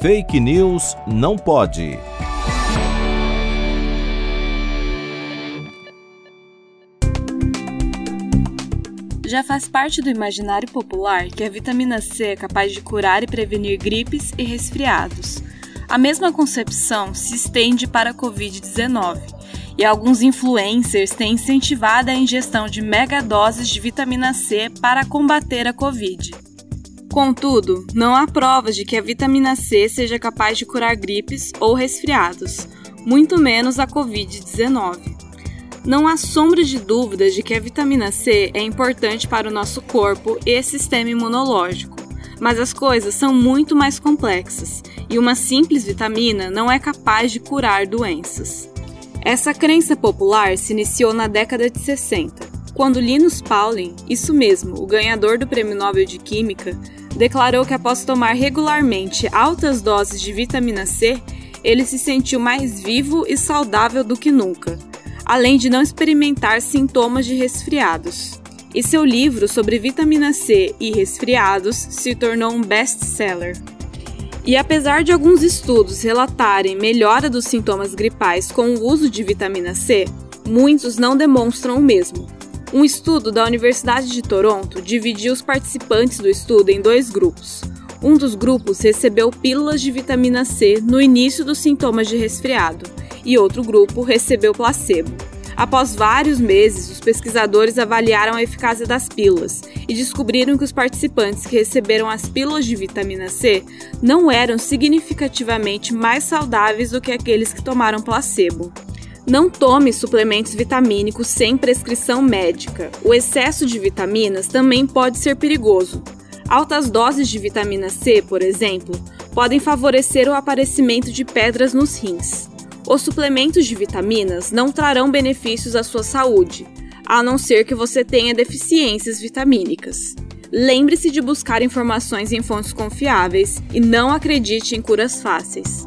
Fake News não pode. Já faz parte do imaginário popular que a vitamina C é capaz de curar e prevenir gripes e resfriados. A mesma concepção se estende para a Covid-19 e alguns influencers têm incentivado a ingestão de megadoses de vitamina C para combater a Covid. Contudo, não há provas de que a vitamina C seja capaz de curar gripes ou resfriados, muito menos a Covid-19. Não há sombra de dúvidas de que a vitamina C é importante para o nosso corpo e sistema imunológico, mas as coisas são muito mais complexas e uma simples vitamina não é capaz de curar doenças. Essa crença popular se iniciou na década de 60, quando Linus Pauling, isso mesmo, o ganhador do Prêmio Nobel de Química, declarou que após tomar regularmente altas doses de vitamina C, ele se sentiu mais vivo e saudável do que nunca, além de não experimentar sintomas de resfriados. E seu livro sobre vitamina C e resfriados se tornou um best-seller. E apesar de alguns estudos relatarem melhora dos sintomas gripais com o uso de vitamina C, muitos não demonstram o mesmo. Um estudo da Universidade de Toronto dividiu os participantes do estudo em dois grupos. Um dos grupos recebeu pílulas de vitamina C no início dos sintomas de resfriado e outro grupo recebeu placebo. Após vários meses, os pesquisadores avaliaram a eficácia das pílulas e descobriram que os participantes que receberam as pílulas de vitamina C não eram significativamente mais saudáveis do que aqueles que tomaram placebo. Não tome suplementos vitamínicos sem prescrição médica. O excesso de vitaminas também pode ser perigoso. Altas doses de vitamina C, por exemplo, podem favorecer o aparecimento de pedras nos rins. Os suplementos de vitaminas não trarão benefícios à sua saúde, a não ser que você tenha deficiências vitamínicas. Lembre-se de buscar informações em fontes confiáveis e não acredite em curas fáceis.